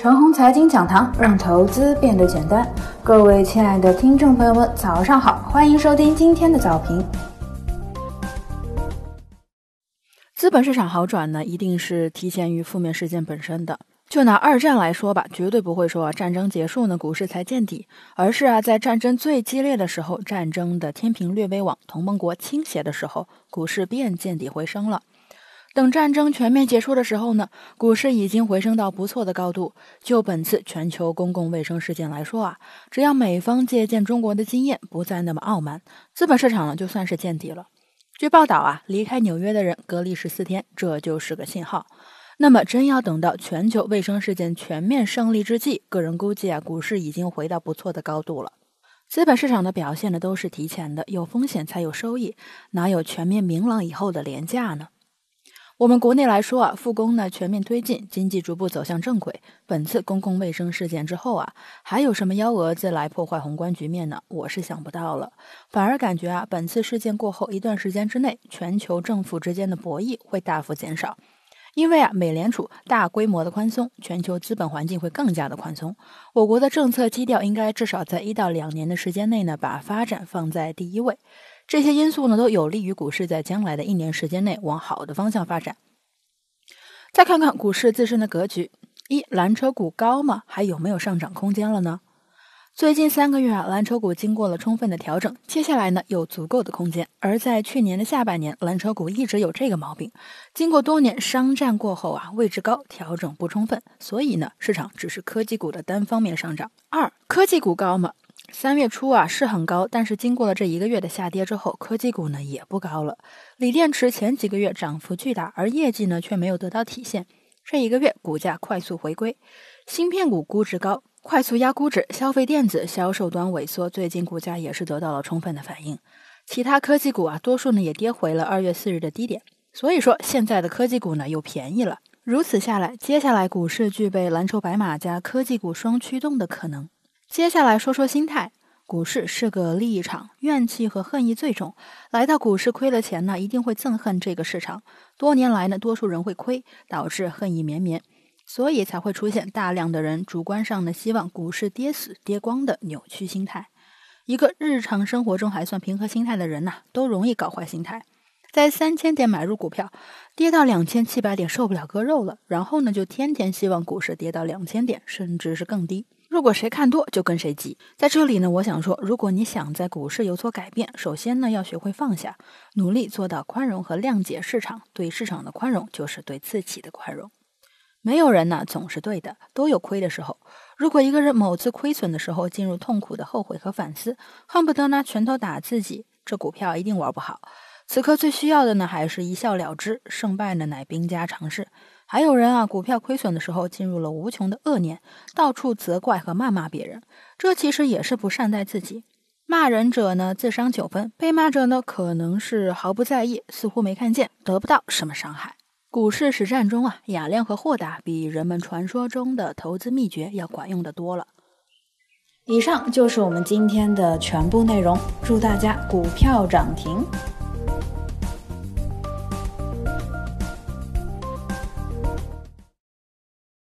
陈红财经讲堂，让投资变得简单。各位亲爱的听众朋友们，早上好，欢迎收听今天的早评。资本市场好转呢，一定是提前于负面事件本身的。就拿二战来说吧，绝对不会说战争结束呢，股市才见底，而是啊，在战争最激烈的时候，战争的天平略微往同盟国倾斜的时候，股市便见底回升了。等战争全面结束的时候呢，股市已经回升到不错的高度。就本次全球公共卫生事件来说啊，只要美方借鉴中国的经验，不再那么傲慢，资本市场呢就算是见底了。据报道啊，离开纽约的人隔离十四天，这就是个信号。那么真要等到全球卫生事件全面胜利之际，个人估计啊，股市已经回到不错的高度了。资本市场的表现呢都是提前的，有风险才有收益，哪有全面明朗以后的廉价呢？我们国内来说啊，复工呢全面推进，经济逐步走向正轨。本次公共卫生事件之后啊，还有什么幺蛾子来破坏宏观局面呢？我是想不到了。反而感觉啊，本次事件过后一段时间之内，全球政府之间的博弈会大幅减少，因为啊，美联储大规模的宽松，全球资本环境会更加的宽松。我国的政策基调应该至少在一到两年的时间内呢，把发展放在第一位。这些因素呢，都有利于股市在将来的一年时间内往好的方向发展。再看看股市自身的格局：一、蓝筹股高吗？还有没有上涨空间了呢？最近三个月啊，蓝筹股经过了充分的调整，接下来呢，有足够的空间。而在去年的下半年，蓝筹股一直有这个毛病：经过多年商战过后啊，位置高，调整不充分，所以呢，市场只是科技股的单方面上涨。二、科技股高吗？三月初啊是很高，但是经过了这一个月的下跌之后，科技股呢也不高了。锂电池前几个月涨幅巨大，而业绩呢却没有得到体现。这一个月股价快速回归，芯片股估值高，快速压估值；消费电子销售端萎缩，最近股价也是得到了充分的反应。其他科技股啊，多数呢也跌回了二月四日的低点。所以说，现在的科技股呢又便宜了。如此下来，接下来股市具备蓝筹白马加科技股双驱动的可能。接下来说说心态，股市是个利益场，怨气和恨意最重。来到股市亏了钱呢，一定会憎恨这个市场。多年来呢，多数人会亏，导致恨意绵绵，所以才会出现大量的人主观上呢希望股市跌死跌光的扭曲心态。一个日常生活中还算平和心态的人呐，都容易搞坏心态。在三千点买入股票，跌到两千七百点受不了割肉了，然后呢就天天希望股市跌到两千点，甚至是更低。如果谁看多就跟谁急，在这里呢，我想说，如果你想在股市有所改变，首先呢要学会放下，努力做到宽容和谅解市场。对市场的宽容就是对自己的宽容。没有人呢总是对的，都有亏的时候。如果一个人某次亏损的时候进入痛苦的后悔和反思，恨不得拿拳头打自己，这股票一定玩不好。此刻最需要的呢，还是一笑了之，胜败呢乃兵家常事。还有人啊，股票亏损的时候进入了无穷的恶念，到处责怪和谩骂别人，这其实也是不善待自己。骂人者呢自伤九分，被骂者呢可能是毫不在意，似乎没看见，得不到什么伤害。股市实战中啊，雅量和豁达比人们传说中的投资秘诀要管用的多了。以上就是我们今天的全部内容，祝大家股票涨停。